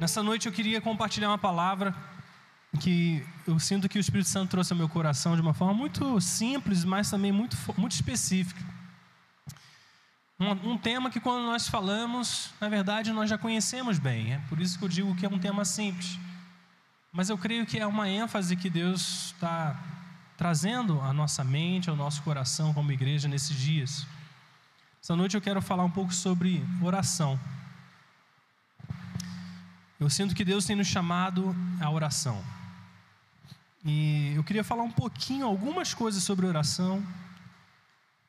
Nessa noite eu queria compartilhar uma palavra que eu sinto que o Espírito Santo trouxe ao meu coração de uma forma muito simples, mas também muito, muito específica. Um, um, tema que, quando nós falamos, na verdade, nós já conhecemos bem. É por isso que eu digo que é um tema simples. Mas eu creio que é uma ênfase que Deus está trazendo à nossa mente, ao nosso coração como igreja nesses dias. Essa noite eu quero falar um pouco sobre oração. Eu sinto que Deus tem nos chamado à oração. E eu queria falar um pouquinho, algumas coisas sobre oração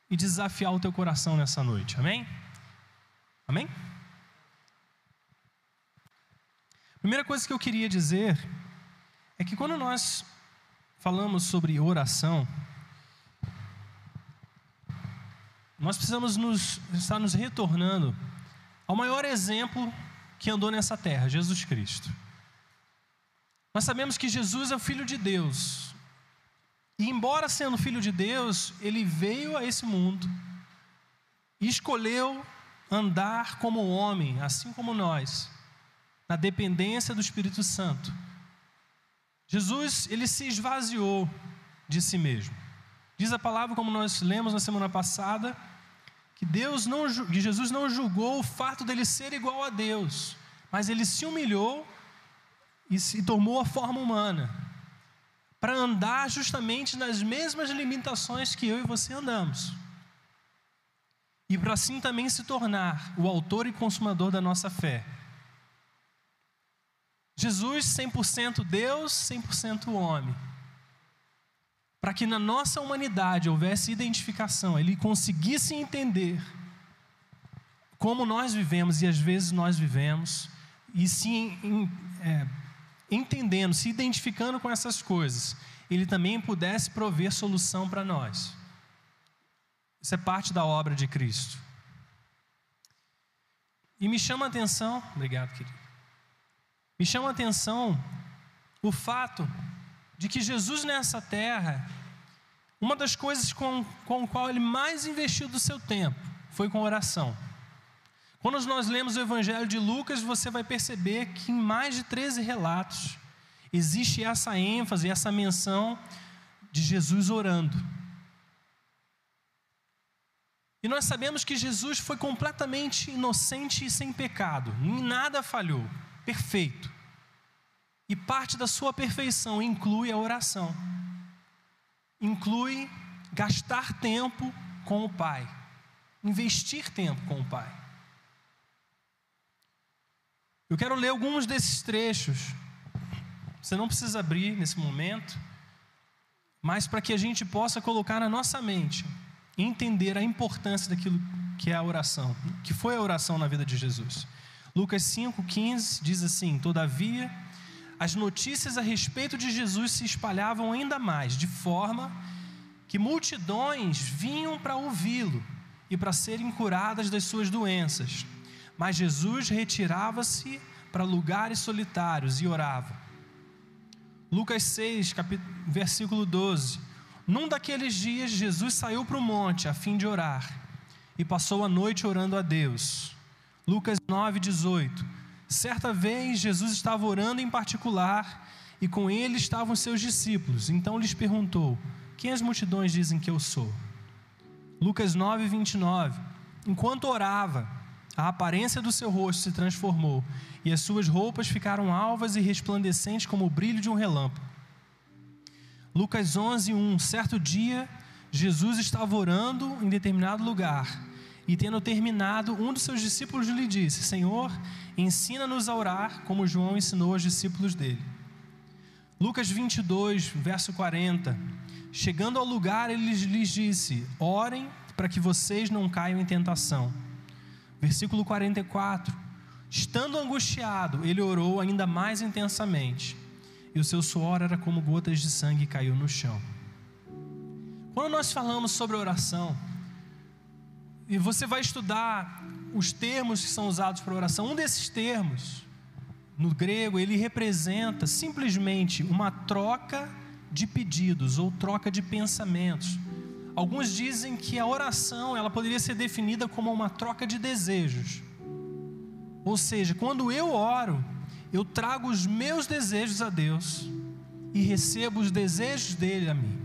e desafiar o teu coração nessa noite. Amém? Amém? Primeira coisa que eu queria dizer é que quando nós falamos sobre oração, nós precisamos nos, estar nos retornando ao maior exemplo que andou nessa terra, Jesus Cristo. Nós sabemos que Jesus é o Filho de Deus. E, embora sendo Filho de Deus, ele veio a esse mundo e escolheu andar como homem, assim como nós, na dependência do Espírito Santo. Jesus, ele se esvaziou de si mesmo. Diz a palavra, como nós lemos na semana passada, que Deus não, que Jesus não julgou o fato dele ser igual a Deus, mas ele se humilhou e se tomou a forma humana para andar justamente nas mesmas limitações que eu e você andamos. E para assim também se tornar o autor e consumador da nossa fé. Jesus 100% Deus, 100% homem. Para que na nossa humanidade houvesse identificação, ele conseguisse entender como nós vivemos e às vezes nós vivemos, e se em, é, entendendo, se identificando com essas coisas, ele também pudesse prover solução para nós. Isso é parte da obra de Cristo. E me chama a atenção, obrigado, querido. Me chama a atenção o fato de que Jesus nessa terra, uma das coisas com, com qual ele mais investiu do seu tempo foi com oração. Quando nós lemos o Evangelho de Lucas, você vai perceber que em mais de 13 relatos existe essa ênfase, essa menção de Jesus orando. E nós sabemos que Jesus foi completamente inocente e sem pecado, em nada falhou, perfeito. E parte da sua perfeição inclui a oração, inclui gastar tempo com o Pai, investir tempo com o Pai. Eu quero ler alguns desses trechos. Você não precisa abrir nesse momento, mas para que a gente possa colocar na nossa mente entender a importância daquilo que é a oração, que foi a oração na vida de Jesus. Lucas 5,15 diz assim: Todavia, as notícias a respeito de Jesus se espalhavam ainda mais, de forma que multidões vinham para ouvi-lo e para serem curadas das suas doenças. Mas Jesus retirava-se para lugares solitários e orava. Lucas 6, capítulo, versículo 12. Num daqueles dias, Jesus saiu para o monte a fim de orar e passou a noite orando a Deus. Lucas 9, 18. Certa vez, Jesus estava orando em particular e com ele estavam seus discípulos. Então lhes perguntou: Quem as multidões dizem que eu sou? Lucas 9, 29. Enquanto orava, a aparência do seu rosto se transformou, e as suas roupas ficaram alvas e resplandecentes como o brilho de um relâmpago. Lucas 11, 1. Certo dia, Jesus estava orando em determinado lugar, e tendo terminado, um dos seus discípulos lhe disse: Senhor, ensina-nos a orar, como João ensinou aos discípulos dele. Lucas 22, verso 40. Chegando ao lugar, ele lhes disse: Orem para que vocês não caiam em tentação. Versículo 44. Estando angustiado, ele orou ainda mais intensamente, e o seu suor era como gotas de sangue caiu no chão. Quando nós falamos sobre oração, e você vai estudar os termos que são usados para oração, um desses termos, no grego, ele representa simplesmente uma troca de pedidos ou troca de pensamentos Alguns dizem que a oração ela poderia ser definida como uma troca de desejos. Ou seja, quando eu oro, eu trago os meus desejos a Deus e recebo os desejos dele a mim.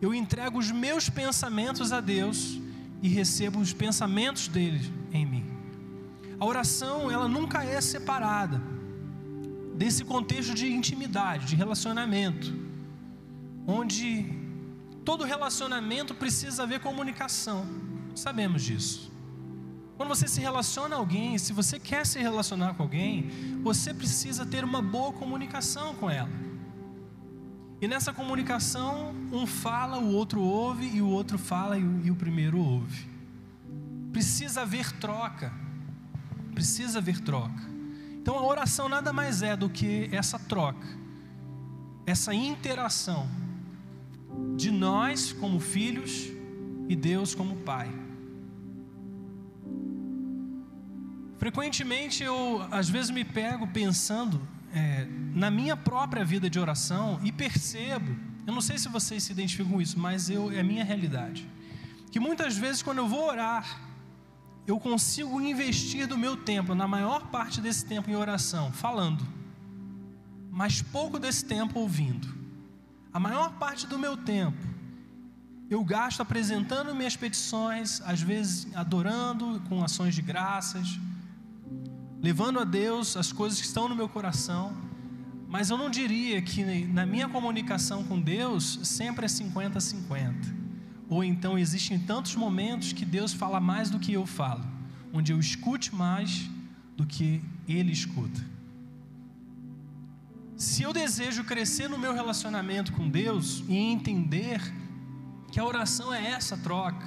Eu entrego os meus pensamentos a Deus e recebo os pensamentos dele em mim. A oração, ela nunca é separada desse contexto de intimidade, de relacionamento, onde todo relacionamento precisa haver comunicação. Sabemos disso. Quando você se relaciona a alguém, se você quer se relacionar com alguém, você precisa ter uma boa comunicação com ela. E nessa comunicação, um fala, o outro ouve, e o outro fala e o, primeiro ouve. Precisa haver troca. Precisa haver troca. Então a oração nada mais é do que essa troca, essa interação de nós como filhos e Deus como Pai. Frequentemente eu, às vezes, me pego pensando é, na minha própria vida de oração e percebo, eu não sei se vocês se identificam com isso, mas eu, é a minha realidade, que muitas vezes quando eu vou orar, eu consigo investir do meu tempo, na maior parte desse tempo em oração, falando, mas pouco desse tempo ouvindo. A maior parte do meu tempo eu gasto apresentando minhas petições, às vezes adorando com ações de graças, levando a Deus as coisas que estão no meu coração, mas eu não diria que na minha comunicação com Deus sempre é 50-50. Ou então existem tantos momentos que Deus fala mais do que eu falo, onde eu escute mais do que Ele escuta. Se eu desejo crescer no meu relacionamento com Deus e entender que a oração é essa troca,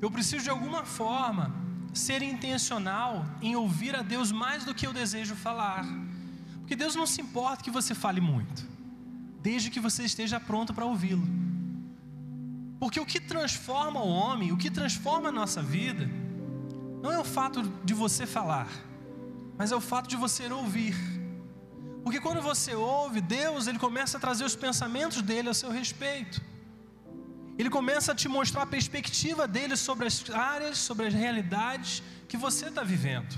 eu preciso de alguma forma ser intencional em ouvir a Deus mais do que eu desejo falar. Porque Deus não se importa que você fale muito, desde que você esteja pronto para ouvi-lo. Porque o que transforma o homem, o que transforma a nossa vida, não é o fato de você falar, mas é o fato de você ouvir. Porque quando você ouve, Deus, ele começa a trazer os pensamentos dele a seu respeito. Ele começa a te mostrar a perspectiva dele sobre as áreas, sobre as realidades que você está vivendo.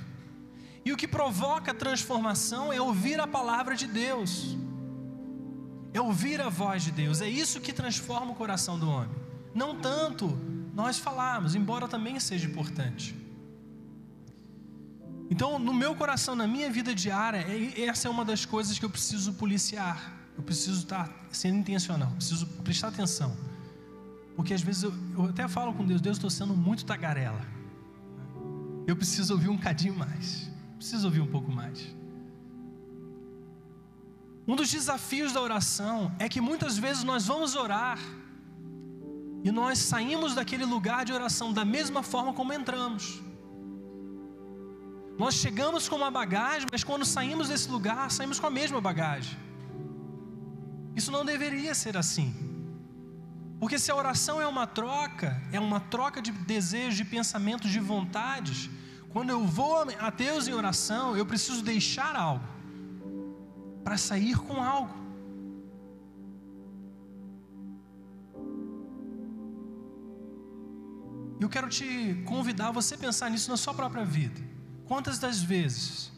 E o que provoca transformação é ouvir a palavra de Deus, é ouvir a voz de Deus, é isso que transforma o coração do homem. Não tanto nós falarmos, embora também seja importante. Então, no meu coração, na minha vida diária, é, essa é uma das coisas que eu preciso policiar. Eu preciso estar sendo intencional, preciso prestar atenção. Porque às vezes eu, eu até falo com Deus, Deus, estou sendo muito tagarela. Eu preciso ouvir um cadinho mais. Preciso ouvir um pouco mais. Um dos desafios da oração é que muitas vezes nós vamos orar e nós saímos daquele lugar de oração da mesma forma como entramos. Nós chegamos com uma bagagem, mas quando saímos desse lugar, saímos com a mesma bagagem. Isso não deveria ser assim. Porque se a oração é uma troca, é uma troca de desejos, de pensamentos, de vontades, quando eu vou a Deus em oração, eu preciso deixar algo para sair com algo. Eu quero te convidar a você pensar nisso na sua própria vida. Quantas das vezes,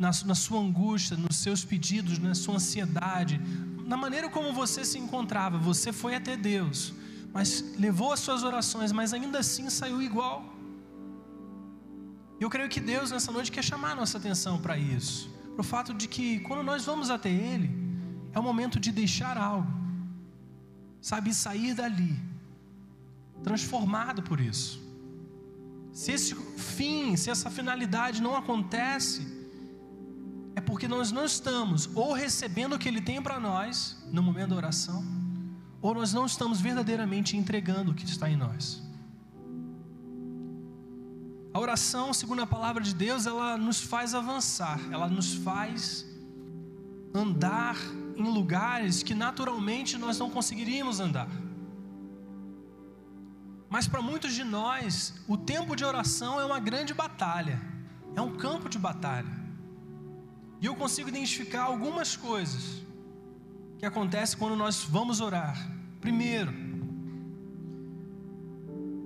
na, na sua angústia, nos seus pedidos, na sua ansiedade, na maneira como você se encontrava, você foi até Deus, mas levou as suas orações, mas ainda assim saiu igual. Eu creio que Deus nessa noite quer chamar a nossa atenção para isso, para o fato de que quando nós vamos até Ele, é o momento de deixar algo, sabe, sair dali, transformado por isso. Se esse fim, se essa finalidade não acontece, é porque nós não estamos ou recebendo o que Ele tem para nós no momento da oração, ou nós não estamos verdadeiramente entregando o que está em nós. A oração, segundo a palavra de Deus, ela nos faz avançar, ela nos faz andar em lugares que naturalmente nós não conseguiríamos andar. Mas para muitos de nós, o tempo de oração é uma grande batalha, é um campo de batalha. E eu consigo identificar algumas coisas que acontecem quando nós vamos orar. Primeiro,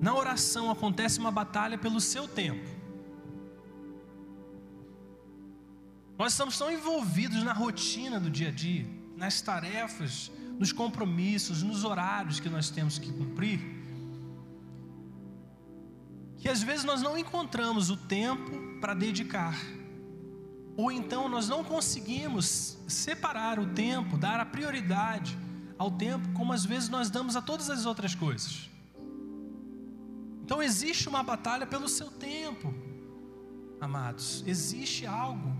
na oração acontece uma batalha pelo seu tempo. Nós estamos tão envolvidos na rotina do dia a dia, nas tarefas, nos compromissos, nos horários que nós temos que cumprir, que às vezes nós não encontramos o tempo para dedicar, ou então nós não conseguimos separar o tempo, dar a prioridade ao tempo, como às vezes nós damos a todas as outras coisas. Então existe uma batalha pelo seu tempo, amados. Existe algo,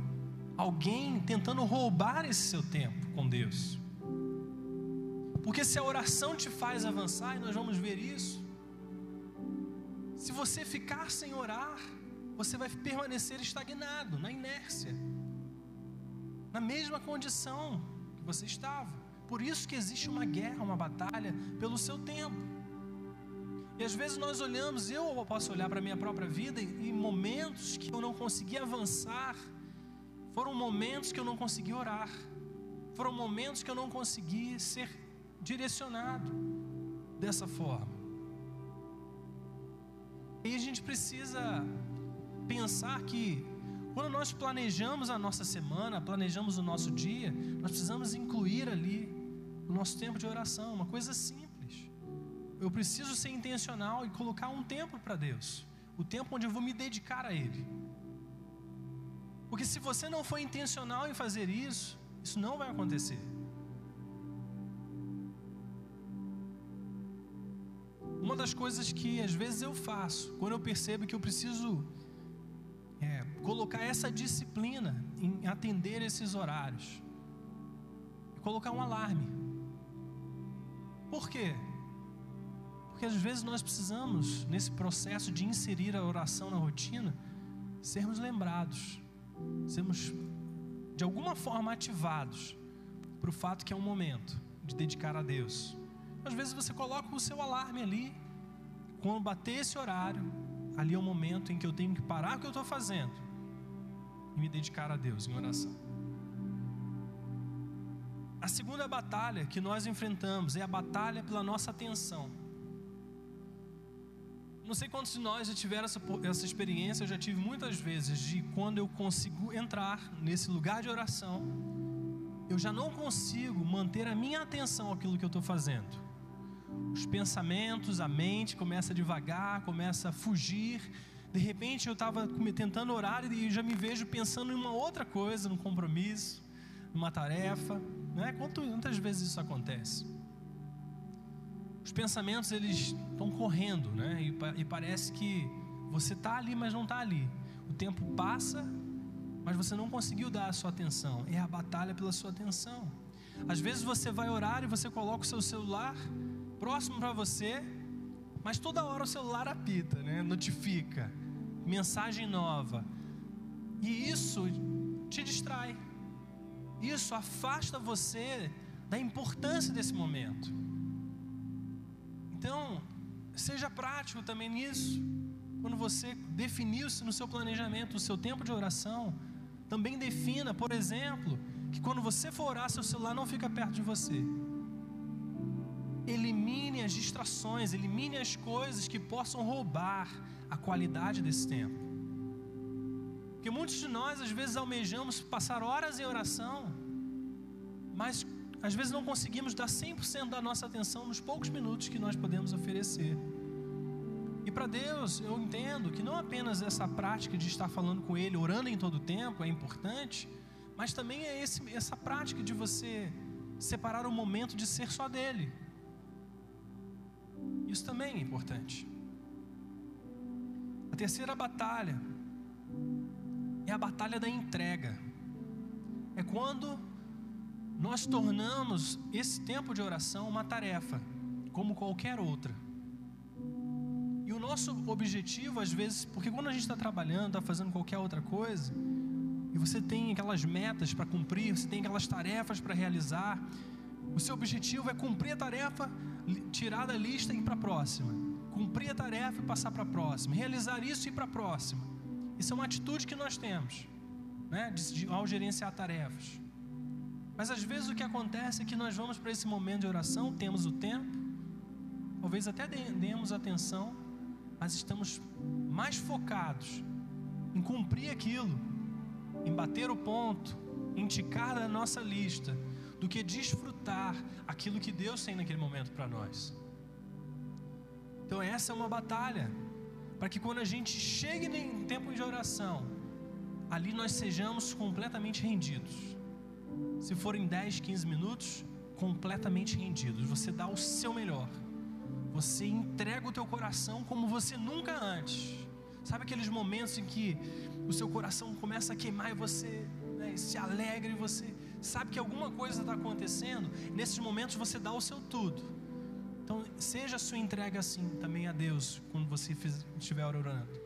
alguém tentando roubar esse seu tempo com Deus. Porque se a oração te faz avançar, e nós vamos ver isso, se você ficar sem orar, você vai permanecer estagnado, na inércia, na mesma condição que você estava. Por isso que existe uma guerra, uma batalha pelo seu tempo. E às vezes nós olhamos, eu posso olhar para a minha própria vida e momentos que eu não consegui avançar, foram momentos que eu não consegui orar, foram momentos que eu não consegui ser direcionado dessa forma. E a gente precisa pensar que quando nós planejamos a nossa semana, planejamos o nosso dia, nós precisamos incluir ali o nosso tempo de oração, uma coisa simples. Eu preciso ser intencional e colocar um tempo para Deus, o tempo onde eu vou me dedicar a Ele. Porque se você não for intencional em fazer isso, isso não vai acontecer. Uma das coisas que às vezes eu faço, quando eu percebo que eu preciso é, colocar essa disciplina em atender esses horários, é colocar um alarme. Por quê? Porque às vezes nós precisamos, nesse processo de inserir a oração na rotina, sermos lembrados, sermos de alguma forma ativados para o fato que é um momento de dedicar a Deus. Às vezes você coloca o seu alarme ali, quando bater esse horário, ali é o momento em que eu tenho que parar o que eu estou fazendo e me dedicar a Deus em oração. A segunda batalha que nós enfrentamos é a batalha pela nossa atenção. Não sei quantos de nós já tiveram essa, essa experiência, eu já tive muitas vezes, de quando eu consigo entrar nesse lugar de oração, eu já não consigo manter a minha atenção àquilo que eu estou fazendo. Os pensamentos, a mente começa a devagar, começa a fugir. De repente eu estava tentando orar e já me vejo pensando em uma outra coisa, num compromisso, numa tarefa. Né? Quantas vezes isso acontece? Os pensamentos eles estão correndo, né? E, e parece que você está ali, mas não está ali. O tempo passa, mas você não conseguiu dar a sua atenção. É a batalha pela sua atenção. Às vezes você vai orar e você coloca o seu celular próximo para você, mas toda hora o celular apita, né? Notifica, mensagem nova. E isso te distrai. Isso afasta você da importância desse momento. Então, seja prático também nisso. Quando você definiu-se no seu planejamento o seu tempo de oração, também defina, por exemplo, que quando você for orar, seu celular não fica perto de você. Elimine as distrações, elimine as coisas que possam roubar a qualidade desse tempo. Porque muitos de nós, às vezes, almejamos passar horas em oração, mas às vezes não conseguimos dar 100% da nossa atenção nos poucos minutos que nós podemos oferecer. E para Deus, eu entendo que não apenas essa prática de estar falando com Ele, orando em todo o tempo, é importante, mas também é esse, essa prática de você separar o momento de ser só dele. Isso também é importante. A terceira batalha é a batalha da entrega. É quando nós tornamos esse tempo de oração uma tarefa, como qualquer outra. E o nosso objetivo, às vezes, porque quando a gente está trabalhando, está fazendo qualquer outra coisa, e você tem aquelas metas para cumprir, você tem aquelas tarefas para realizar, o seu objetivo é cumprir a tarefa, tirar da lista e ir para a próxima cumprir a tarefa e passar para a próxima, realizar isso e ir para a próxima. Isso é uma atitude que nós temos, né, de, de, ao gerenciar tarefas. Mas às vezes o que acontece é que nós vamos para esse momento de oração, temos o tempo, talvez até demos atenção, mas estamos mais focados em cumprir aquilo em bater o ponto, em ticar da nossa lista, do que desfrutar aquilo que Deus tem naquele momento para nós. Então, essa é uma batalha, para que quando a gente chegue em tempo de oração, ali nós sejamos completamente rendidos. Se forem 10, 15 minutos, completamente rendidos. Você dá o seu melhor. Você entrega o teu coração como você nunca antes. Sabe aqueles momentos em que o seu coração começa a queimar e você né, se alegra e você sabe que alguma coisa está acontecendo? Nesses momentos você dá o seu tudo. Então, seja a sua entrega assim também a Deus quando você estiver orando.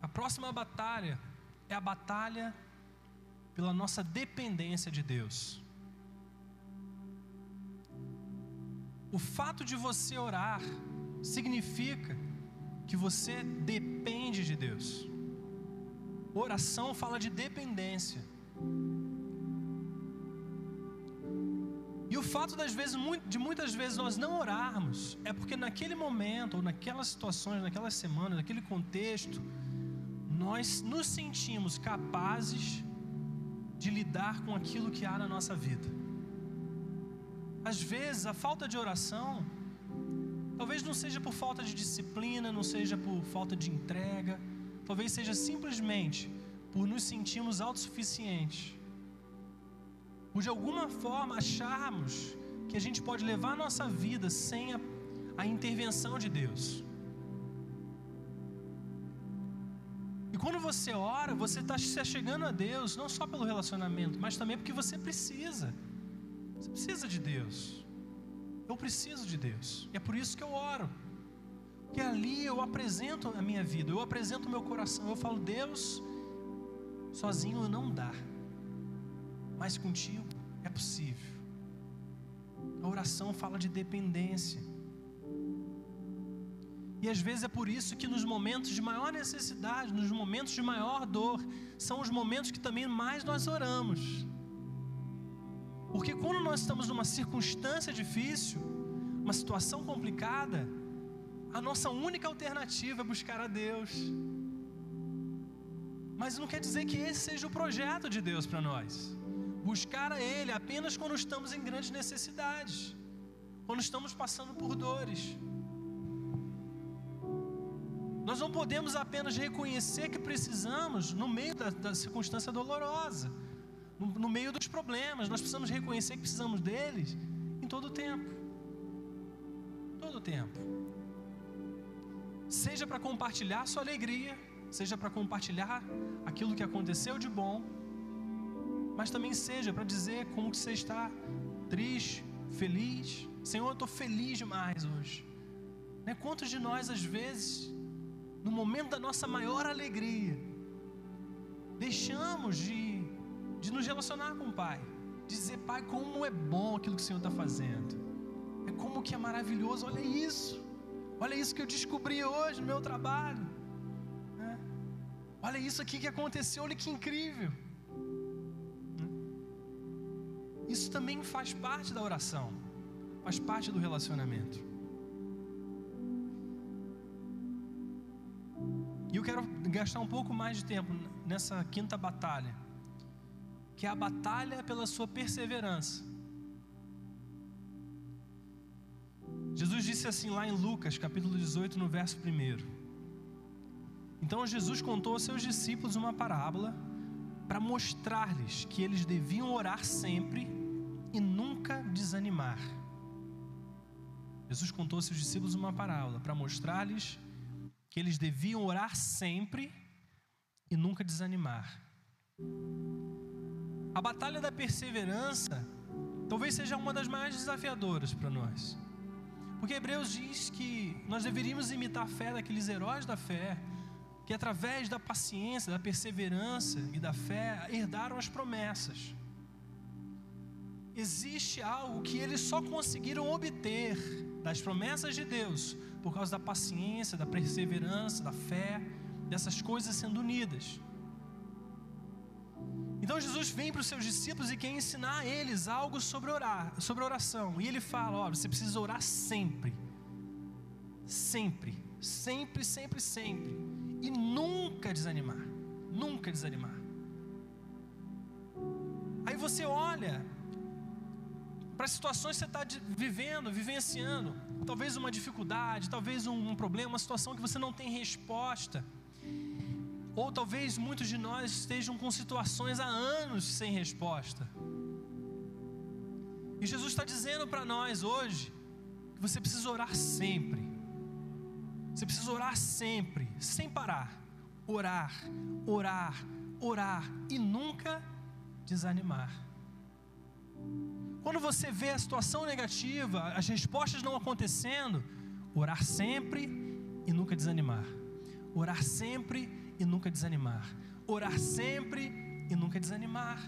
A próxima batalha é a batalha pela nossa dependência de Deus. O fato de você orar significa que você depende de Deus. Oração fala de dependência. E o fato das vezes, de muitas vezes nós não orarmos, é porque naquele momento, ou naquelas situações, naquelas semanas, naquele contexto, nós nos sentimos capazes de lidar com aquilo que há na nossa vida. Às vezes, a falta de oração, talvez não seja por falta de disciplina, não seja por falta de entrega, talvez seja simplesmente por nos sentirmos autossuficientes, por de alguma forma acharmos que a gente pode levar a nossa vida sem a, a intervenção de Deus. E quando você ora, você está se chegando a Deus, não só pelo relacionamento, mas também porque você precisa. Você precisa de Deus. Eu preciso de Deus. E é por isso que eu oro. Porque ali eu apresento a minha vida, eu apresento o meu coração. Eu falo, Deus, sozinho não dá. Mas contigo é possível. A oração fala de dependência. E às vezes é por isso que nos momentos de maior necessidade, nos momentos de maior dor, são os momentos que também mais nós oramos. Porque quando nós estamos numa circunstância difícil, uma situação complicada, a nossa única alternativa é buscar a Deus. Mas não quer dizer que esse seja o projeto de Deus para nós. Buscar a Ele apenas quando estamos em grandes necessidades, quando estamos passando por dores. Nós não podemos apenas reconhecer que precisamos no meio da, da circunstância dolorosa no, no meio dos problemas. Nós precisamos reconhecer que precisamos deles em todo o tempo. Todo o tempo. Seja para compartilhar sua alegria, seja para compartilhar aquilo que aconteceu de bom, mas também seja para dizer como que você está triste, feliz. Senhor, eu estou feliz demais hoje. Né? Quantos de nós, às vezes, no momento da nossa maior alegria, deixamos de de nos relacionar com o Pai, dizer, Pai, como é bom aquilo que o Senhor está fazendo, é como que é maravilhoso, olha isso, olha isso que eu descobri hoje no meu trabalho, né? olha isso aqui que aconteceu, olha que incrível. Né? Isso também faz parte da oração, faz parte do relacionamento. E eu quero gastar um pouco mais de tempo nessa quinta batalha que é a batalha pela sua perseverança. Jesus disse assim lá em Lucas, capítulo 18, no verso 1. Então Jesus contou aos seus discípulos uma parábola para mostrar-lhes que eles deviam orar sempre e nunca desanimar. Jesus contou aos seus discípulos uma parábola para mostrar-lhes que eles deviam orar sempre e nunca desanimar. A batalha da perseverança talvez seja uma das mais desafiadoras para nós. Porque Hebreus diz que nós deveríamos imitar a fé daqueles heróis da fé, que através da paciência, da perseverança e da fé herdaram as promessas. Existe algo que eles só conseguiram obter das promessas de Deus por causa da paciência, da perseverança, da fé, dessas coisas sendo unidas. Então Jesus vem para os seus discípulos e quer ensinar a eles algo sobre orar, sobre oração. E ele fala: ó, você precisa orar sempre. Sempre, sempre, sempre, sempre. e nunca desanimar. Nunca desanimar. Aí você olha para situações que você está vivendo, vivenciando, talvez uma dificuldade, talvez um, um problema, uma situação que você não tem resposta. Ou talvez muitos de nós estejam com situações há anos sem resposta. E Jesus está dizendo para nós hoje que você precisa orar sempre. Você precisa orar sempre, sem parar. Orar, orar, orar e nunca desanimar. Quando você vê a situação negativa, as respostas não acontecendo, orar sempre e nunca desanimar. Orar sempre e nunca desanimar. Orar sempre e nunca desanimar.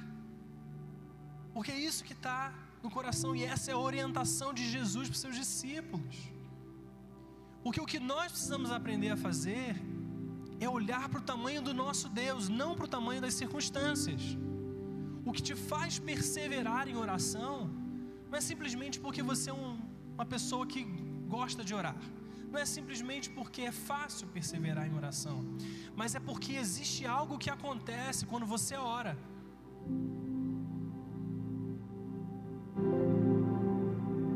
Porque é isso que está no coração e essa é a orientação de Jesus para os seus discípulos. Porque o que nós precisamos aprender a fazer é olhar para o tamanho do nosso Deus, não para o tamanho das circunstâncias. O que te faz perseverar em oração não é simplesmente porque você é um, uma pessoa que gosta de orar. Não é simplesmente porque é fácil perseverar em oração, mas é porque existe algo que acontece quando você ora.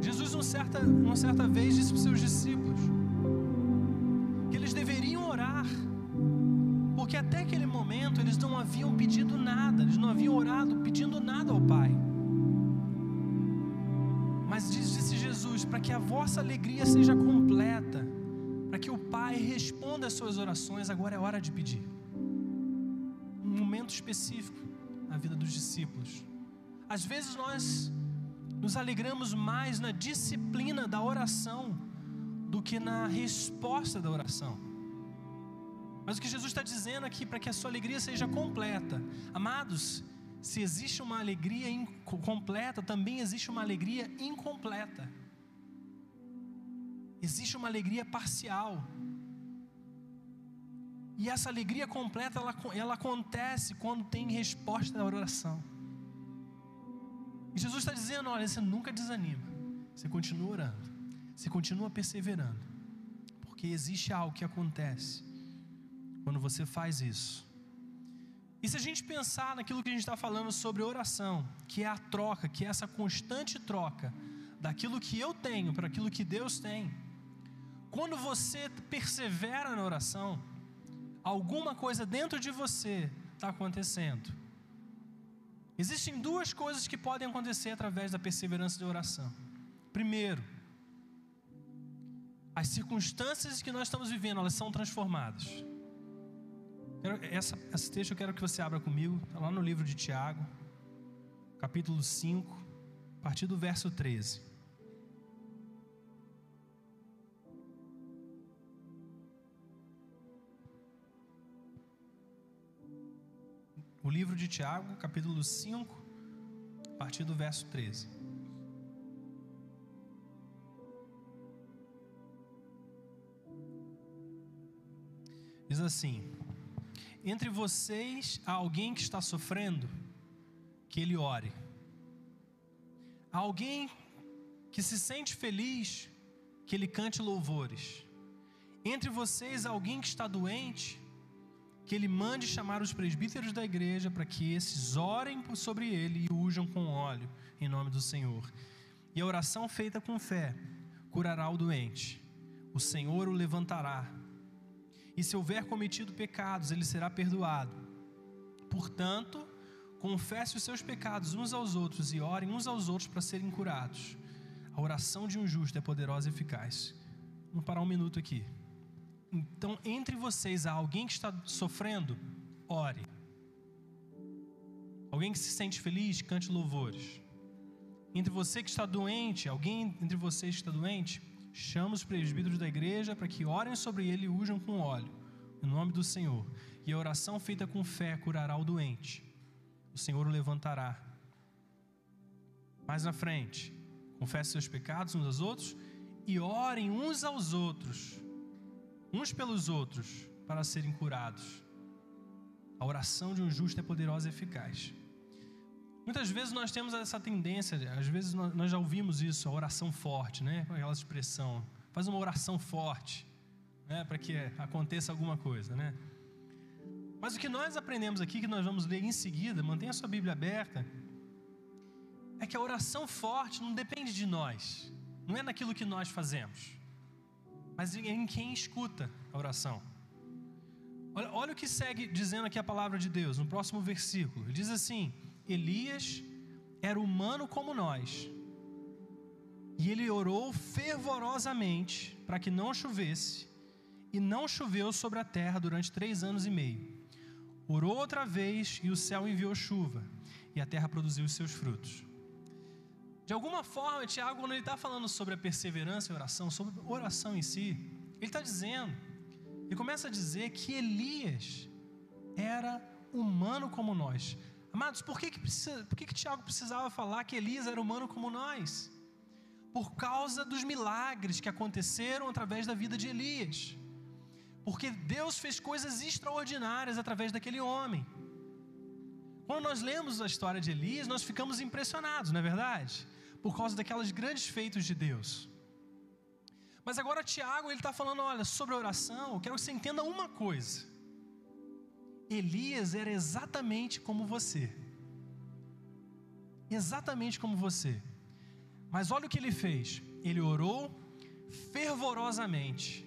Jesus, uma certa, uma certa vez, disse para os seus discípulos que eles deveriam orar, porque até aquele momento eles não haviam pedido nada, eles não haviam orado pedindo nada ao Pai. Mas disse Jesus: para que a vossa alegria seja completa, para que o Pai responda às suas orações, agora é hora de pedir. Um momento específico na vida dos discípulos. Às vezes nós nos alegramos mais na disciplina da oração do que na resposta da oração. Mas o que Jesus está dizendo aqui, para que a sua alegria seja completa, amados, se existe uma alegria completa, também existe uma alegria incompleta. Existe uma alegria parcial. E essa alegria completa, ela, ela acontece quando tem resposta da oração. E Jesus está dizendo: olha, você nunca desanima, você continua orando, você continua perseverando, porque existe algo que acontece quando você faz isso. E se a gente pensar naquilo que a gente está falando sobre oração, que é a troca, que é essa constante troca daquilo que eu tenho para aquilo que Deus tem, quando você persevera na oração, alguma coisa dentro de você está acontecendo. Existem duas coisas que podem acontecer através da perseverança de oração. Primeiro, as circunstâncias que nós estamos vivendo, elas são transformadas. Essa, esse texto eu quero que você abra comigo, está lá no livro de Tiago, capítulo 5, a partir do verso 13. O livro de Tiago, capítulo 5, a partir do verso 13. Diz assim: Entre vocês há alguém que está sofrendo, que ele ore. Há alguém que se sente feliz, que ele cante louvores. Entre vocês há alguém que está doente, que ele mande chamar os presbíteros da igreja para que esses orem sobre ele e ujam com óleo em nome do Senhor. E a oração feita com fé curará o doente. O Senhor o levantará. E se houver cometido pecados, ele será perdoado. Portanto, confesse os seus pecados uns aos outros e orem uns aos outros para serem curados. A oração de um justo é poderosa e eficaz. Vamos parar um minuto aqui. Então, entre vocês há alguém que está sofrendo, ore. Alguém que se sente feliz, cante louvores. Entre você que está doente, alguém entre vocês que está doente, chama os presbíteros da igreja para que orem sobre ele e ujam com óleo, em nome do Senhor. E a oração feita com fé curará o doente. O Senhor o levantará. Mais na frente, confesse seus pecados uns aos outros e orem uns aos outros uns pelos outros para serem curados. A oração de um justo é poderosa e eficaz. Muitas vezes nós temos essa tendência, às vezes nós já ouvimos isso, a oração forte, né? Aquela expressão, faz uma oração forte. né, para que aconteça alguma coisa, né? Mas o que nós aprendemos aqui, que nós vamos ler em seguida, mantenha sua Bíblia aberta, é que a oração forte não depende de nós, não é naquilo que nós fazemos, mas em quem escuta a oração. Olha, olha o que segue dizendo aqui a palavra de Deus, no próximo versículo. Ele diz assim: Elias era humano como nós, e ele orou fervorosamente para que não chovesse, e não choveu sobre a terra durante três anos e meio. Orou outra vez, e o céu enviou chuva, e a terra produziu os seus frutos. De alguma forma, Tiago, quando ele está falando sobre a perseverança e oração, sobre oração em si, ele está dizendo, ele começa a dizer que Elias era humano como nós. Amados, por que, que, precisa, por que, que Tiago precisava falar que Elias era humano como nós? Por causa dos milagres que aconteceram através da vida de Elias. Porque Deus fez coisas extraordinárias através daquele homem. Quando nós lemos a história de Elias, nós ficamos impressionados, não é verdade? Por causa daqueles grandes feitos de Deus. Mas agora Tiago ele está falando, olha, sobre a oração, eu quero que você entenda uma coisa. Elias era exatamente como você. Exatamente como você. Mas olha o que ele fez. Ele orou fervorosamente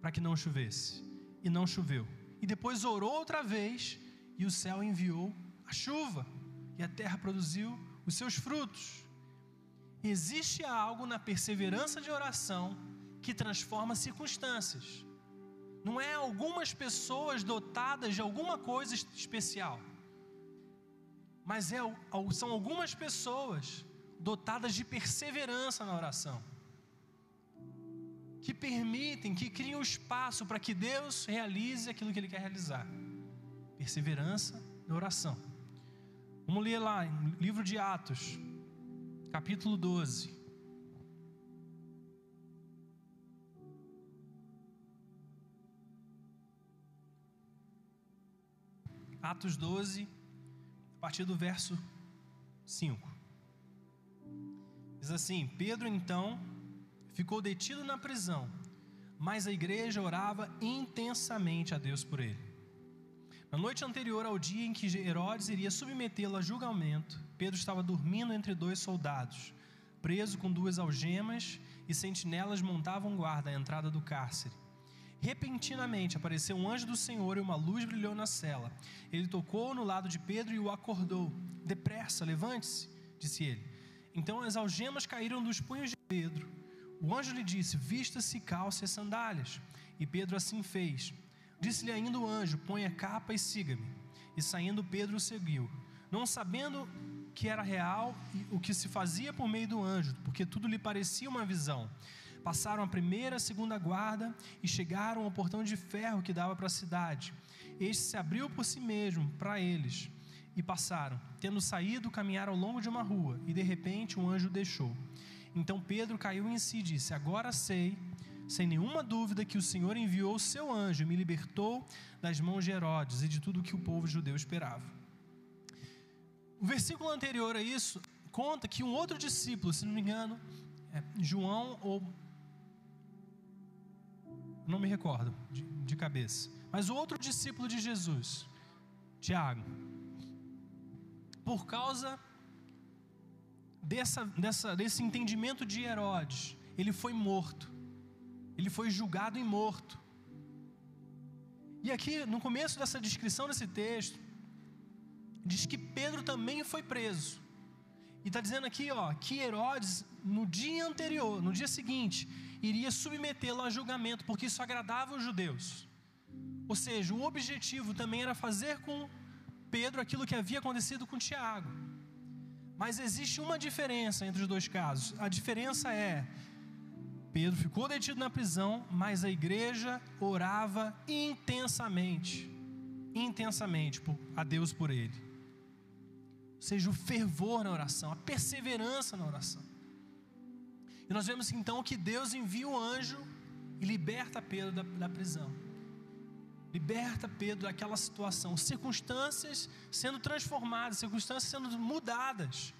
para que não chovesse. E não choveu. E depois orou outra vez e o céu enviou a chuva. E a terra produziu os seus frutos. Existe algo na perseverança de oração que transforma circunstâncias não é algumas pessoas dotadas de alguma coisa especial, mas é, são algumas pessoas dotadas de perseverança na oração, que permitem, que criam espaço para que Deus realize aquilo que Ele quer realizar. Perseverança na oração. Vamos ler lá, livro de Atos, capítulo 12. Atos 12, a partir do verso 5. Diz assim: Pedro então ficou detido na prisão, mas a igreja orava intensamente a Deus por ele. Na noite anterior ao dia em que Herodes iria submetê-lo a julgamento, Pedro estava dormindo entre dois soldados, preso com duas algemas, e sentinelas montavam guarda à entrada do cárcere. Repentinamente apareceu um anjo do Senhor e uma luz brilhou na cela. Ele tocou no lado de Pedro e o acordou. Depressa, levante-se, disse ele. Então as algemas caíram dos punhos de Pedro. O anjo lhe disse: Vista-se, calça e sandálias. E Pedro assim fez. Disse-lhe ainda o anjo: Põe a capa e siga-me. E saindo, Pedro o seguiu, não sabendo que era real o que se fazia por meio do anjo, porque tudo lhe parecia uma visão. Passaram a primeira, a segunda guarda e chegaram ao portão de ferro que dava para a cidade. Este se abriu por si mesmo para eles e passaram. Tendo saído, caminharam ao longo de uma rua e de repente um anjo deixou. Então Pedro caiu em si e disse: Agora sei, sem nenhuma dúvida, que o Senhor enviou o seu anjo e me libertou das mãos de Herodes e de tudo o que o povo judeu esperava. O versículo anterior a isso conta que um outro discípulo, se não me engano, é João ou não me recordo de, de cabeça. Mas o outro discípulo de Jesus, Tiago, por causa dessa, dessa, desse entendimento de Herodes, ele foi morto. Ele foi julgado e morto. E aqui, no começo dessa descrição desse texto, diz que Pedro também foi preso. E está dizendo aqui, ó, que Herodes, no dia anterior, no dia seguinte, iria submetê-lo a julgamento, porque isso agradava os judeus. Ou seja, o objetivo também era fazer com Pedro aquilo que havia acontecido com Tiago. Mas existe uma diferença entre os dois casos. A diferença é: Pedro ficou detido na prisão, mas a igreja orava intensamente intensamente a Deus por ele. Seja, o fervor na oração, a perseverança na oração. E nós vemos então que Deus envia o anjo e liberta Pedro da, da prisão. Liberta Pedro daquela situação, circunstâncias sendo transformadas, circunstâncias sendo mudadas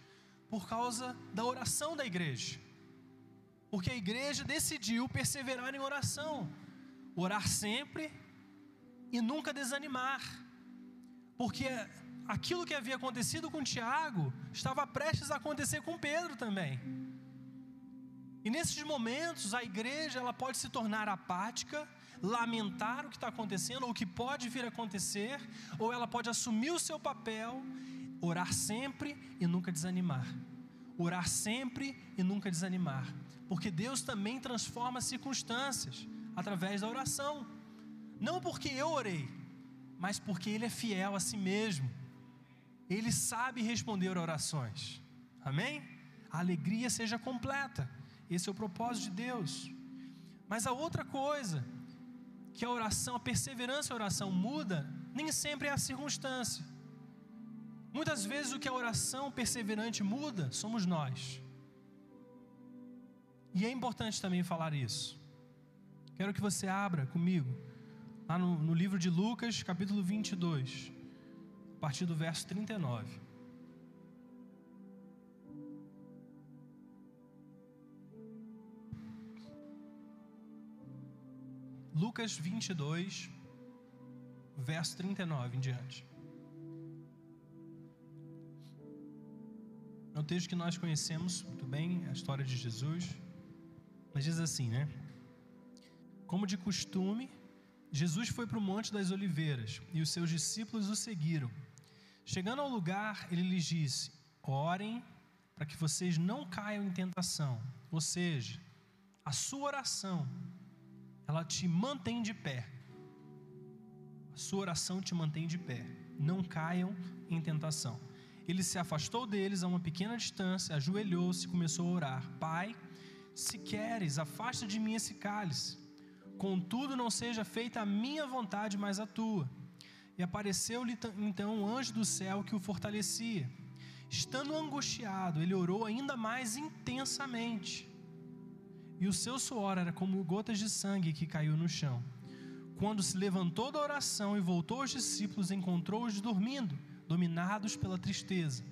por causa da oração da igreja. Porque a igreja decidiu perseverar em oração. orar sempre e nunca desanimar, porque aquilo que havia acontecido com Tiago estava prestes a acontecer com Pedro também. E nesses momentos a igreja ela pode se tornar apática, lamentar o que está acontecendo ou o que pode vir a acontecer, ou ela pode assumir o seu papel, orar sempre e nunca desanimar. Orar sempre e nunca desanimar, porque Deus também transforma circunstâncias através da oração. Não porque eu orei, mas porque Ele é fiel a si mesmo. Ele sabe responder orações. Amém? A alegria seja completa. Esse é o propósito de Deus. Mas a outra coisa, que a oração, a perseverança a oração muda, nem sempre é a circunstância. Muitas vezes o que a oração perseverante muda somos nós. E é importante também falar isso. Quero que você abra comigo lá no, no livro de Lucas, capítulo 22, a partir do verso 39. Lucas 22, verso 39 em diante. É um texto que nós conhecemos muito bem, a história de Jesus. Mas diz assim, né? Como de costume, Jesus foi para o Monte das Oliveiras e os seus discípulos o seguiram. Chegando ao lugar, ele lhes disse: Orem para que vocês não caiam em tentação. Ou seja, a sua oração, ela te mantém de pé. A sua oração te mantém de pé. Não caiam em tentação. Ele se afastou deles a uma pequena distância, ajoelhou-se e começou a orar: Pai, se queres, afasta de mim esse cálice. Contudo, não seja feita a minha vontade, mas a tua. E apareceu-lhe então um anjo do céu que o fortalecia. Estando angustiado, ele orou ainda mais intensamente. E o seu suor era como gotas de sangue que caiu no chão. Quando se levantou da oração e voltou aos discípulos, encontrou-os dormindo, dominados pela tristeza.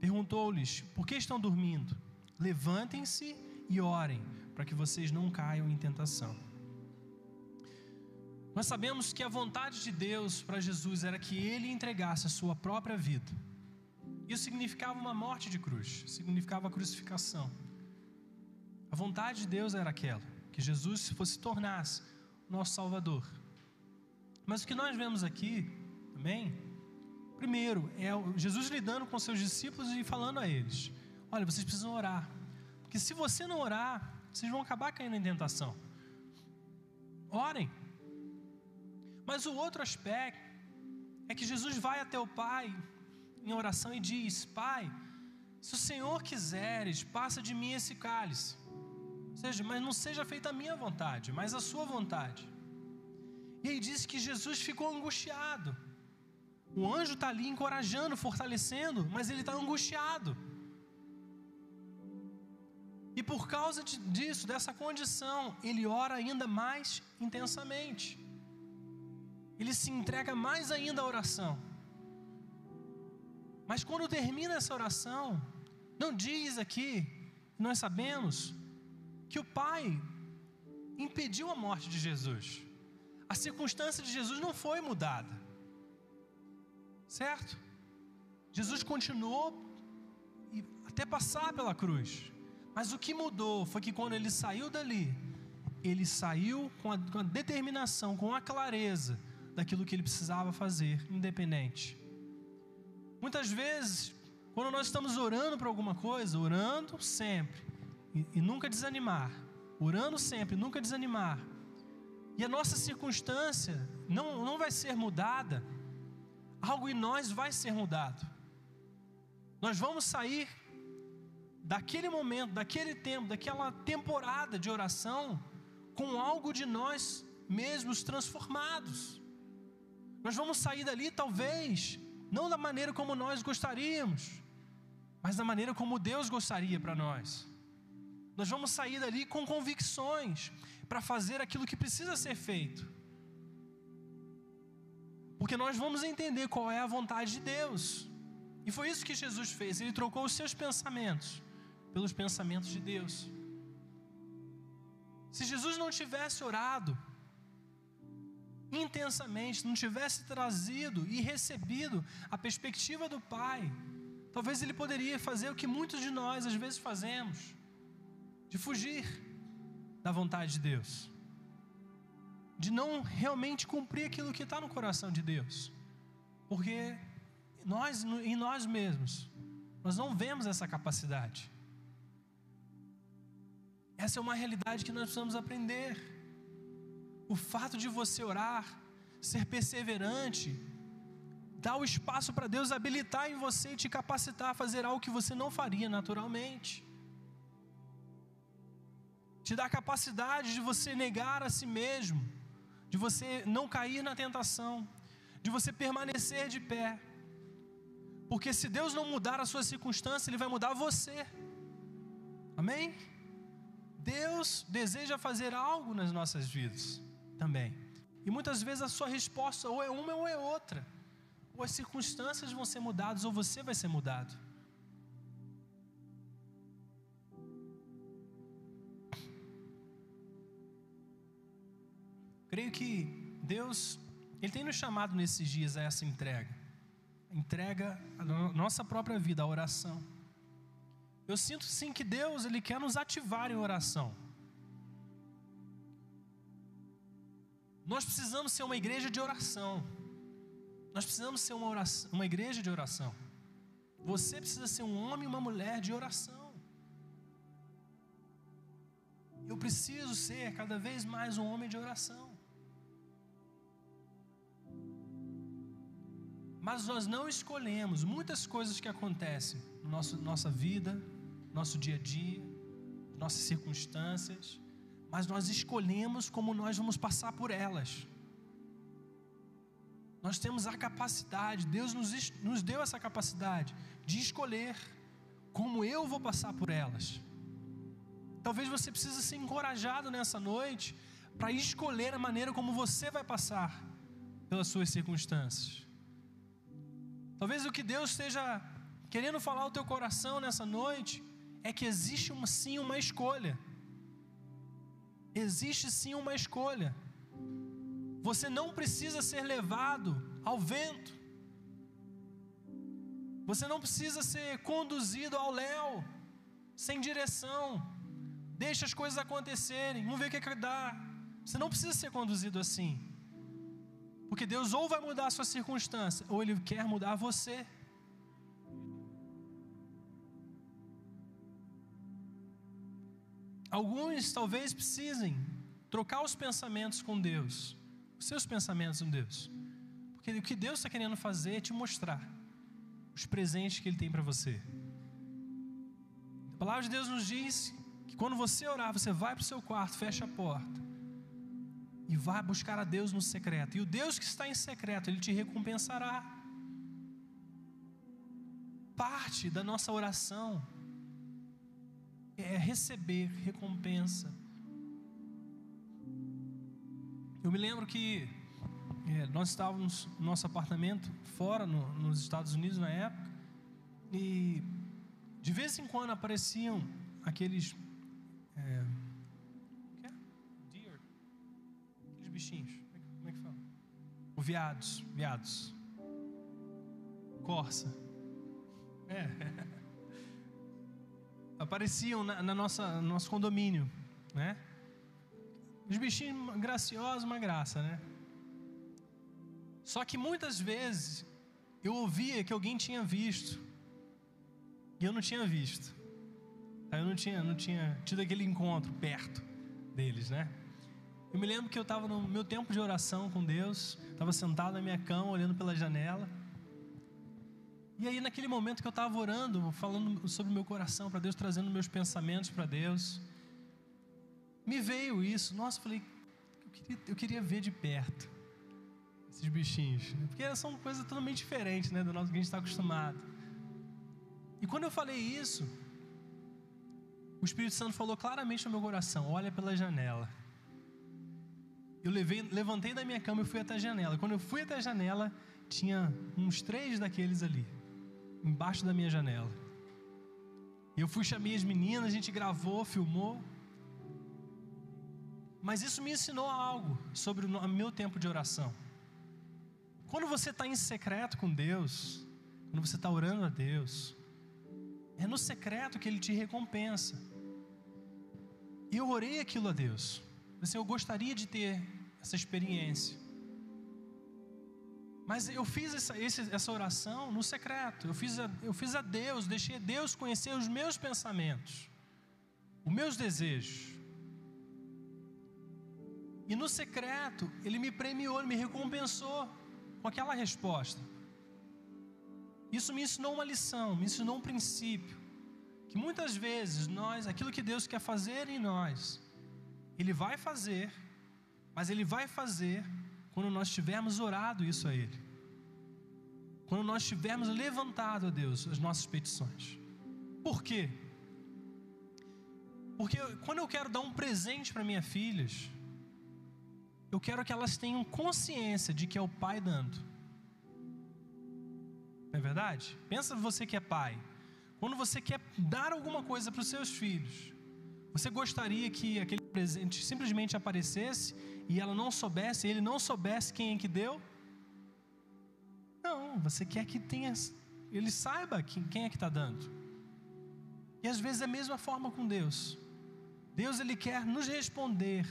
Perguntou-lhes: Por que estão dormindo? Levantem-se e orem, para que vocês não caiam em tentação. Nós sabemos que a vontade de Deus para Jesus era que ele entregasse a sua própria vida. Isso significava uma morte de cruz, significava a crucificação. A vontade de Deus era aquela, que Jesus fosse tornasse nosso Salvador. Mas o que nós vemos aqui também, primeiro, é Jesus lidando com seus discípulos e falando a eles: Olha, vocês precisam orar, porque se você não orar, vocês vão acabar caindo em tentação. Orem. Mas o outro aspecto é que Jesus vai até o Pai em oração e diz: Pai, se o Senhor quiseres, passa de mim esse cálice. Ou seja, mas não seja feita a minha vontade, mas a sua vontade. E aí diz que Jesus ficou angustiado. O anjo está ali encorajando, fortalecendo, mas ele está angustiado. E por causa disso, dessa condição, ele ora ainda mais intensamente ele se entrega mais ainda à oração. Mas quando termina essa oração, não diz aqui, nós sabemos, que o Pai impediu a morte de Jesus. A circunstância de Jesus não foi mudada. Certo? Jesus continuou até passar pela cruz. Mas o que mudou foi que quando ele saiu dali, ele saiu com a, com a determinação, com a clareza daquilo que ele precisava fazer, independente. Muitas vezes, quando nós estamos orando para alguma coisa, orando sempre e, e nunca desanimar, orando sempre, nunca desanimar, e a nossa circunstância não, não vai ser mudada, algo em nós vai ser mudado. Nós vamos sair daquele momento, daquele tempo, daquela temporada de oração, com algo de nós mesmos transformados. Nós vamos sair dali, talvez, não da maneira como nós gostaríamos, mas da maneira como Deus gostaria para nós. Nós vamos sair dali com convicções para fazer aquilo que precisa ser feito. Porque nós vamos entender qual é a vontade de Deus. E foi isso que Jesus fez. Ele trocou os seus pensamentos pelos pensamentos de Deus. Se Jesus não tivesse orado, intensamente, não tivesse trazido e recebido a perspectiva do Pai, talvez ele poderia fazer o que muitos de nós às vezes fazemos, de fugir da vontade de Deus, de não realmente cumprir aquilo que está no coração de Deus, porque nós, em nós mesmos, nós não vemos essa capacidade. Essa é uma realidade que nós precisamos aprender. O fato de você orar, ser perseverante, dar o espaço para Deus habilitar em você e te capacitar a fazer algo que você não faria naturalmente. Te dá a capacidade de você negar a si mesmo, de você não cair na tentação, de você permanecer de pé. Porque se Deus não mudar a sua circunstância, Ele vai mudar você. Amém? Deus deseja fazer algo nas nossas vidas também. E muitas vezes a sua resposta ou é uma ou é outra. Ou as circunstâncias vão ser mudadas ou você vai ser mudado. Creio que Deus, Ele tem nos chamado nesses dias a essa entrega. entrega a nossa própria vida, a oração. Eu sinto sim que Deus, Ele quer nos ativar em oração. Nós precisamos ser uma igreja de oração. Nós precisamos ser uma, oração, uma igreja de oração. Você precisa ser um homem e uma mulher de oração. Eu preciso ser cada vez mais um homem de oração. Mas nós não escolhemos muitas coisas que acontecem na nossa, vida, nosso dia a dia, nossas circunstâncias mas nós escolhemos como nós vamos passar por elas. Nós temos a capacidade, Deus nos, nos deu essa capacidade de escolher como eu vou passar por elas. Talvez você precise ser encorajado nessa noite para escolher a maneira como você vai passar pelas suas circunstâncias. Talvez o que Deus esteja querendo falar ao teu coração nessa noite é que existe uma, sim uma escolha existe sim uma escolha. Você não precisa ser levado ao vento. Você não precisa ser conduzido ao léu, sem direção. Deixa as coisas acontecerem, vamos ver o que, é que dá. Você não precisa ser conduzido assim. Porque Deus ou vai mudar a sua circunstância, ou Ele quer mudar você. Alguns talvez precisem trocar os pensamentos com Deus, os seus pensamentos com Deus, porque o que Deus está querendo fazer é te mostrar os presentes que Ele tem para você. A palavra de Deus nos diz que quando você orar, você vai para o seu quarto, fecha a porta e vai buscar a Deus no secreto. E o Deus que está em secreto, Ele te recompensará. Parte da nossa oração é receber recompensa. Eu me lembro que é, nós estávamos no nosso apartamento fora, no, nos Estados Unidos na época, e de vez em quando apareciam aqueles. É, que é? Deer. Aqueles bichinhos. Como é que é fala? O viados. Viados. Corsa. É. apareciam na, na nossa no nosso condomínio, né? Os bichinhos graciosos, uma graça, né? Só que muitas vezes eu ouvia que alguém tinha visto e eu não tinha visto. Eu não tinha, não tinha tido aquele encontro perto deles, né? Eu me lembro que eu estava no meu tempo de oração com Deus, estava sentado na minha cama, olhando pela janela. E aí, naquele momento que eu estava orando, falando sobre o meu coração para Deus, trazendo meus pensamentos para Deus, me veio isso. Nossa, eu falei, eu queria, eu queria ver de perto esses bichinhos, porque são coisas totalmente diferentes né, do nosso que a gente está acostumado. E quando eu falei isso, o Espírito Santo falou claramente no meu coração: olha pela janela. Eu levei, levantei da minha cama e fui até a janela. Quando eu fui até a janela, tinha uns três daqueles ali embaixo da minha janela. E eu fui chamei as meninas, a gente gravou, filmou. Mas isso me ensinou algo sobre o meu tempo de oração. Quando você está em secreto com Deus, quando você está orando a Deus, é no secreto que Ele te recompensa. E eu orei aquilo a Deus. Assim, eu gostaria de ter essa experiência. Mas eu fiz essa, essa oração no secreto. Eu fiz, a, eu fiz a Deus, deixei Deus conhecer os meus pensamentos, os meus desejos. E no secreto, Ele me premiou, Ele me recompensou com aquela resposta. Isso me ensinou uma lição, me ensinou um princípio. Que muitas vezes nós, aquilo que Deus quer fazer em nós, Ele vai fazer, mas Ele vai fazer quando nós tivermos orado isso a Ele. Quando nós tivermos levantado a Deus as nossas petições. Por quê? Porque quando eu quero dar um presente para minhas filhas, eu quero que elas tenham consciência de que é o pai dando. Não é verdade? Pensa você que é pai. Quando você quer dar alguma coisa para os seus filhos, você gostaria que aquele presente simplesmente aparecesse e ela não soubesse, ele não soubesse quem é que deu? Não, você quer que tenha, ele saiba quem é que está dando. E às vezes é a mesma forma com Deus. Deus ele quer nos responder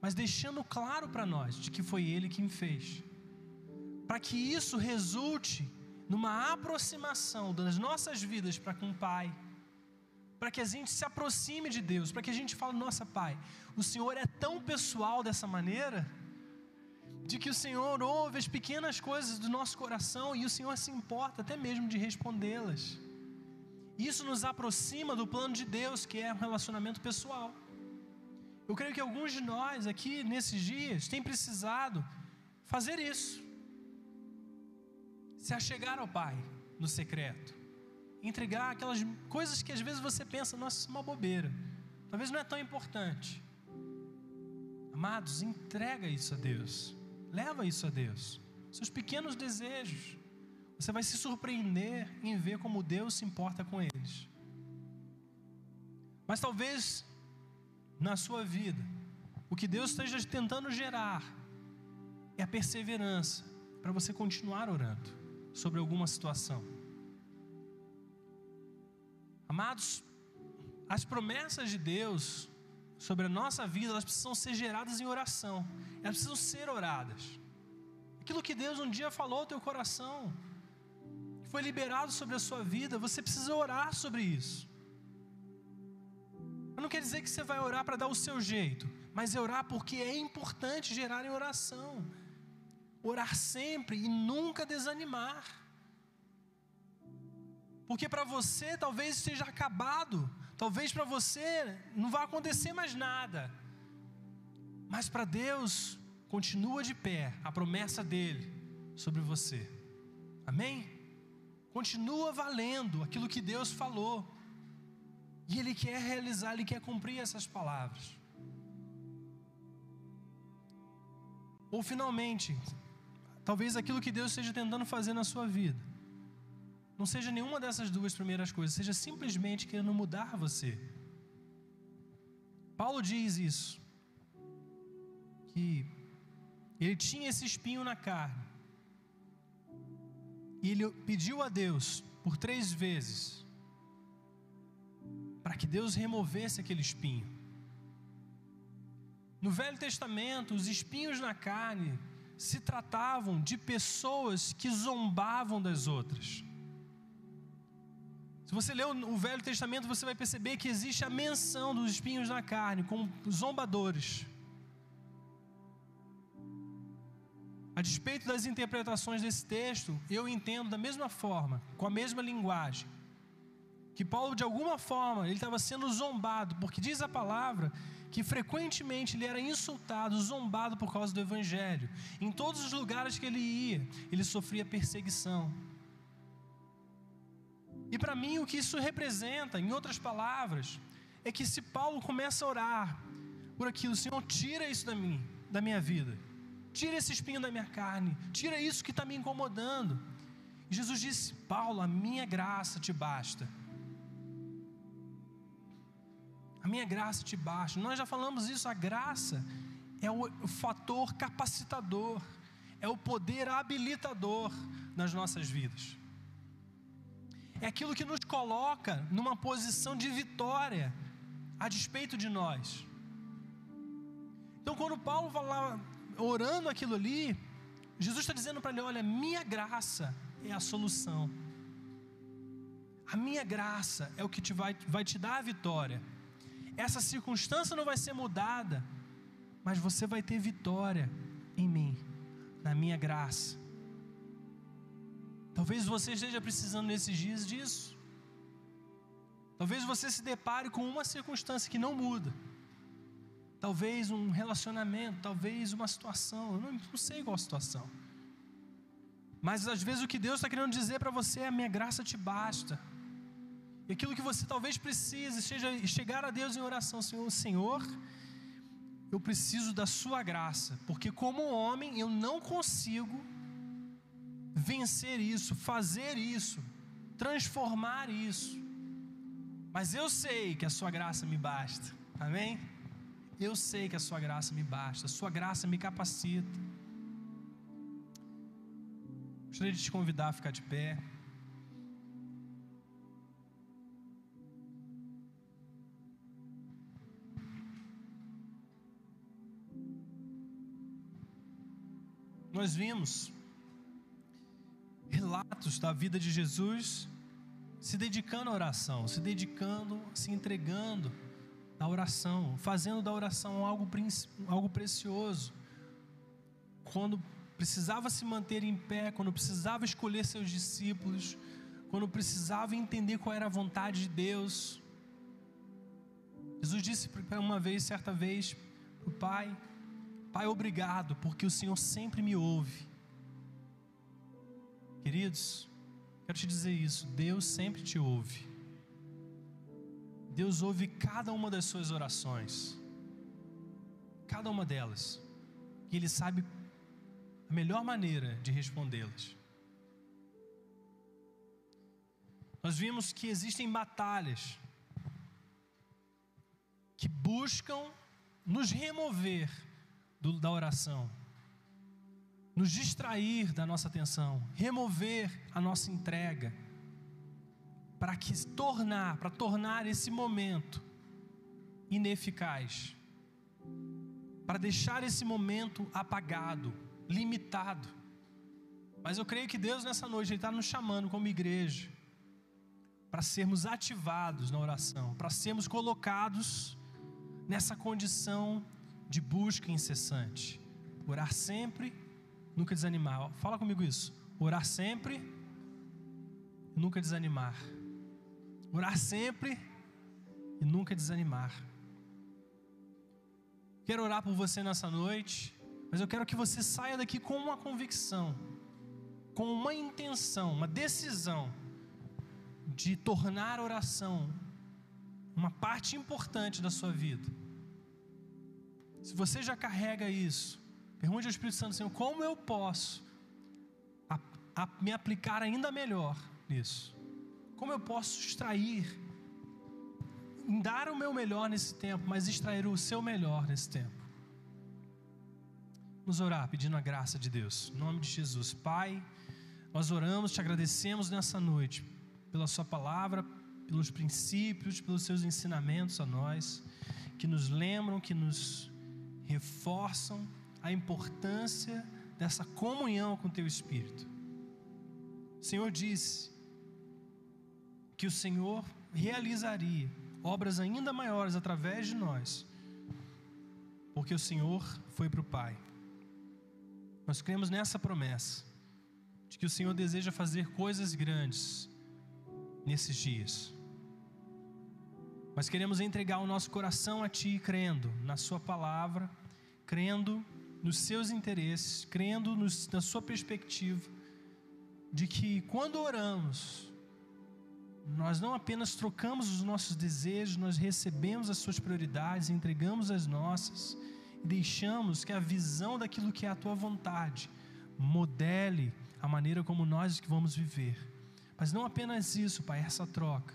mas deixando claro para nós de que foi Ele quem fez. Para que isso resulte numa aproximação das nossas vidas para com o Pai. Para que a gente se aproxime de Deus, para que a gente fale, nossa Pai, o Senhor é tão pessoal dessa maneira, de que o Senhor ouve as pequenas coisas do nosso coração e o Senhor se importa até mesmo de respondê-las. Isso nos aproxima do plano de Deus, que é um relacionamento pessoal. Eu creio que alguns de nós aqui nesses dias têm precisado fazer isso. Se achegar ao Pai no secreto. Entregar aquelas coisas que às vezes você pensa, nossa, isso é uma bobeira. Talvez não é tão importante. Amados, entrega isso a Deus. Leva isso a Deus. Seus pequenos desejos. Você vai se surpreender em ver como Deus se importa com eles. Mas talvez na sua vida, o que Deus esteja tentando gerar é a perseverança para você continuar orando sobre alguma situação. Amados, as promessas de Deus sobre a nossa vida, elas precisam ser geradas em oração. Elas precisam ser oradas. Aquilo que Deus um dia falou ao teu coração, que foi liberado sobre a sua vida, você precisa orar sobre isso. Não quer dizer que você vai orar para dar o seu jeito, mas é orar porque é importante gerar em oração. Orar sempre e nunca desanimar. Porque para você talvez esteja acabado, talvez para você não vai acontecer mais nada. Mas para Deus continua de pé a promessa dele sobre você. Amém? Continua valendo aquilo que Deus falou. E Ele quer realizar, Ele quer cumprir essas palavras. Ou finalmente, talvez aquilo que Deus esteja tentando fazer na sua vida, não seja nenhuma dessas duas primeiras coisas, seja simplesmente querendo mudar você. Paulo diz isso, que ele tinha esse espinho na carne, e ele pediu a Deus por três vezes para que Deus removesse aquele espinho. No Velho Testamento, os espinhos na carne se tratavam de pessoas que zombavam das outras. Se você ler o Velho Testamento, você vai perceber que existe a menção dos espinhos na carne como zombadores. A despeito das interpretações desse texto, eu entendo da mesma forma, com a mesma linguagem, que Paulo de alguma forma ele estava sendo zombado, porque diz a palavra que frequentemente ele era insultado, zombado por causa do evangelho. Em todos os lugares que ele ia, ele sofria perseguição. E para mim o que isso representa, em outras palavras, é que se Paulo começa a orar por aquilo, Senhor, tira isso da mim, da minha vida. Tira esse espinho da minha carne, tira isso que está me incomodando. E Jesus disse: Paulo, a minha graça te basta A minha graça te basta. Nós já falamos isso, a graça é o, fator capacitador, é o poder habilitador nas nossas vidas. É aquilo que nos coloca numa posição de vitória a despeito de nós. Então, quando Paulo falava orando aquilo ali, Jesus está dizendo para ele: Olha, minha graça é a solução. A minha graça é o que te vai, vai te dar a vitória. Essa circunstância não vai ser mudada, mas você vai ter vitória em mim, na minha graça. Talvez você esteja precisando nesses dias disso. Talvez você se depare com uma circunstância que não muda. Talvez um relacionamento, talvez uma situação, eu não, não sei qual situação. Mas às vezes o que Deus está querendo dizer para você é: a minha graça te basta. E aquilo que você talvez precise, seja chegar a Deus em oração, Senhor, Senhor, eu preciso da Sua graça, porque como homem eu não consigo vencer isso, fazer isso, transformar isso. Mas eu sei que a Sua graça me basta, amém? Eu sei que a Sua graça me basta, a Sua graça me capacita. Gostaria de te convidar a ficar de pé. Nós vimos relatos da vida de Jesus se dedicando à oração, se dedicando, se entregando à oração, fazendo da oração algo, algo precioso. Quando precisava se manter em pé, quando precisava escolher seus discípulos, quando precisava entender qual era a vontade de Deus. Jesus disse uma vez, certa vez, para o Pai: Pai, obrigado, porque o Senhor sempre me ouve. Queridos, quero te dizer isso: Deus sempre te ouve. Deus ouve cada uma das suas orações, cada uma delas, e Ele sabe a melhor maneira de respondê-las. Nós vimos que existem batalhas que buscam nos remover do, da oração, nos distrair da nossa atenção, remover a nossa entrega, para que tornar, para tornar esse momento ineficaz, para deixar esse momento apagado limitado. Mas eu creio que Deus nessa noite está nos chamando como igreja para sermos ativados na oração, para sermos colocados nessa condição de busca incessante. Orar sempre, nunca desanimar. Fala comigo isso. Orar sempre, nunca desanimar. Orar sempre e nunca desanimar. Quero orar por você nessa noite. Mas eu quero que você saia daqui com uma convicção, com uma intenção, uma decisão de tornar a oração uma parte importante da sua vida. Se você já carrega isso, pergunte ao Espírito Santo, Senhor, como eu posso a, a me aplicar ainda melhor nisso? Como eu posso extrair, dar o meu melhor nesse tempo, mas extrair o seu melhor nesse tempo? Vamos orar pedindo a graça de Deus. Em nome de Jesus. Pai, nós oramos, te agradecemos nessa noite pela Sua palavra, pelos princípios, pelos seus ensinamentos a nós, que nos lembram, que nos reforçam a importância dessa comunhão com Teu Espírito. O Senhor disse que o Senhor realizaria obras ainda maiores através de nós, porque o Senhor foi para o Pai. Nós cremos nessa promessa, de que o Senhor deseja fazer coisas grandes nesses dias. Mas queremos entregar o nosso coração a Ti, crendo na Sua palavra, crendo nos seus interesses, crendo nos, na Sua perspectiva, de que quando oramos, nós não apenas trocamos os nossos desejos, nós recebemos as Suas prioridades, entregamos as nossas deixamos que a visão daquilo que é a tua vontade modele a maneira como nós vamos viver. Mas não apenas isso, Pai, essa troca.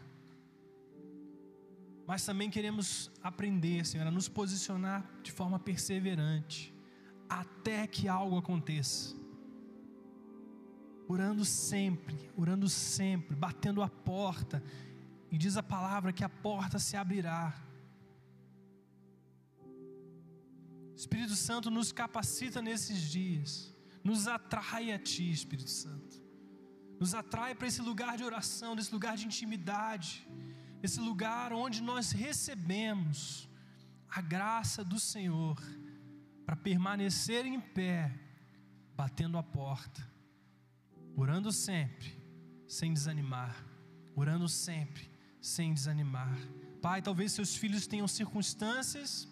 mas também queremos aprender, Senhor, a nos posicionar de forma perseverante, até que algo aconteça. Orando sempre, orando sempre, batendo a porta, e diz a palavra que a porta se abrirá. Espírito Santo nos capacita nesses dias, nos atrai a Ti, Espírito Santo, nos atrai para esse lugar de oração, desse lugar de intimidade. Esse lugar onde nós recebemos a graça do Senhor para permanecer em pé, batendo a porta, orando sempre, sem desanimar, orando sempre, sem desanimar. Pai, talvez seus filhos tenham circunstâncias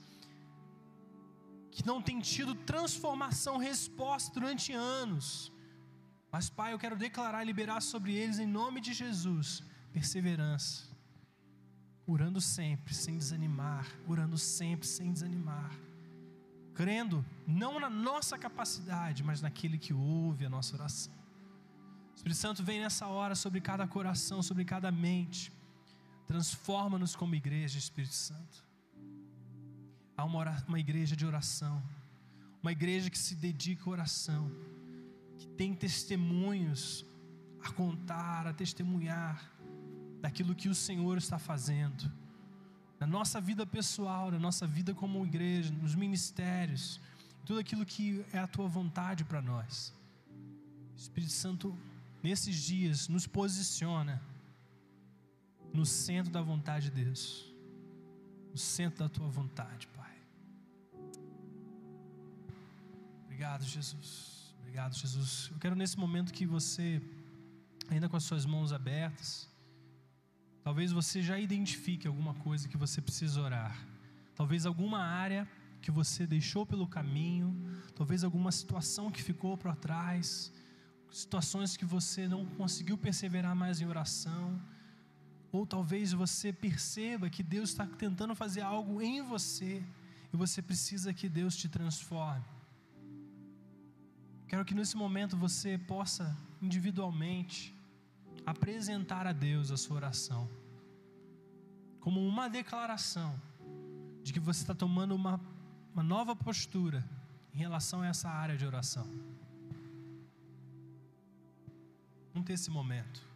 que não têm tido transformação, resposta durante anos. Mas, Pai, eu quero declarar e liberar sobre eles, em nome de Jesus, perseverança orando sempre sem desanimar, orando sempre sem desanimar, crendo não na nossa capacidade, mas naquele que ouve a nossa oração. O Espírito Santo vem nessa hora sobre cada coração, sobre cada mente, transforma-nos como igreja, Espírito Santo. Há uma, uma igreja de oração, uma igreja que se dedica à oração, que tem testemunhos a contar, a testemunhar daquilo que o Senhor está fazendo, na nossa vida pessoal, na nossa vida como igreja, nos ministérios, tudo aquilo que é a tua vontade para nós. Espírito Santo, nesses dias, nos posiciona no centro da vontade de Deus, no centro da tua vontade, Pai. Obrigado, Jesus. Obrigado, Jesus. Eu quero nesse momento que você, ainda com as suas mãos abertas, Talvez você já identifique alguma coisa que você precisa orar. Talvez alguma área que você deixou pelo caminho, talvez alguma situação que ficou para trás, situações que você não conseguiu perseverar mais em oração, ou talvez você perceba que Deus está tentando fazer algo em você e você precisa que Deus te transforme. Quero que nesse momento você possa individualmente apresentar a Deus a sua oração, como uma declaração de que você está tomando uma, uma nova postura em relação a essa área de oração. Vamos ter esse momento.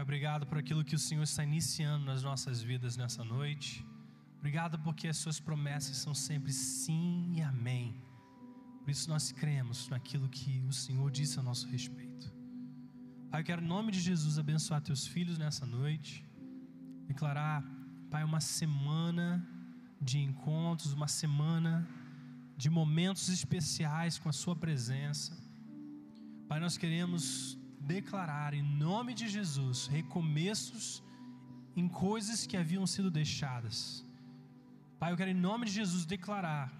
Pai, obrigado por aquilo que o Senhor está iniciando nas nossas vidas nessa noite. Obrigado porque as Suas promessas são sempre sim e amém. Por isso nós cremos naquilo que o Senhor disse a nosso respeito. Pai, eu quero em nome de Jesus abençoar Teus filhos nessa noite. Declarar, Pai, uma semana de encontros, uma semana de momentos especiais com a Sua presença. Pai, nós queremos declarar em nome de Jesus recomeços em coisas que haviam sido deixadas. Pai, eu quero em nome de Jesus declarar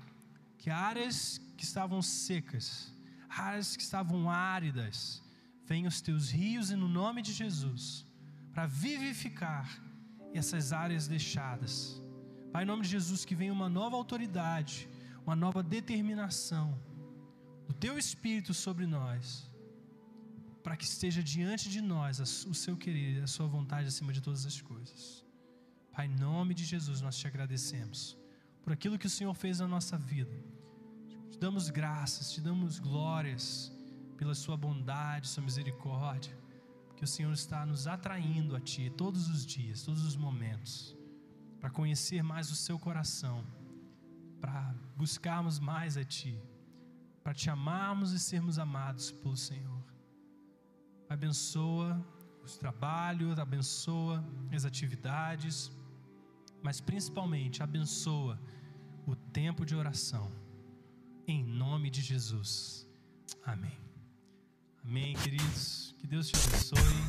que áreas que estavam secas, áreas que estavam áridas, venham os teus rios e no nome de Jesus para vivificar essas áreas deixadas. Pai, em nome de Jesus, que venha uma nova autoridade, uma nova determinação do teu espírito sobre nós para que esteja diante de nós o seu querer, a sua vontade acima de todas as coisas. Pai, em nome de Jesus, nós te agradecemos por aquilo que o Senhor fez na nossa vida. Te damos graças, te damos glórias pela Sua bondade, Sua misericórdia, que o Senhor está nos atraindo a Ti todos os dias, todos os momentos, para conhecer mais o Seu coração, para buscarmos mais a Ti, para Te amarmos e sermos amados pelo Senhor. Abençoa os trabalhos, abençoa as atividades, mas principalmente abençoa o tempo de oração. Em nome de Jesus. Amém. Amém, queridos. Que Deus te abençoe.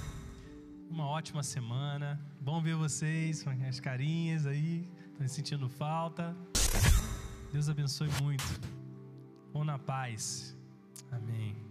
Uma ótima semana. Bom ver vocês as carinhas aí. Estão sentindo falta. Deus abençoe muito. Vão na paz. Amém.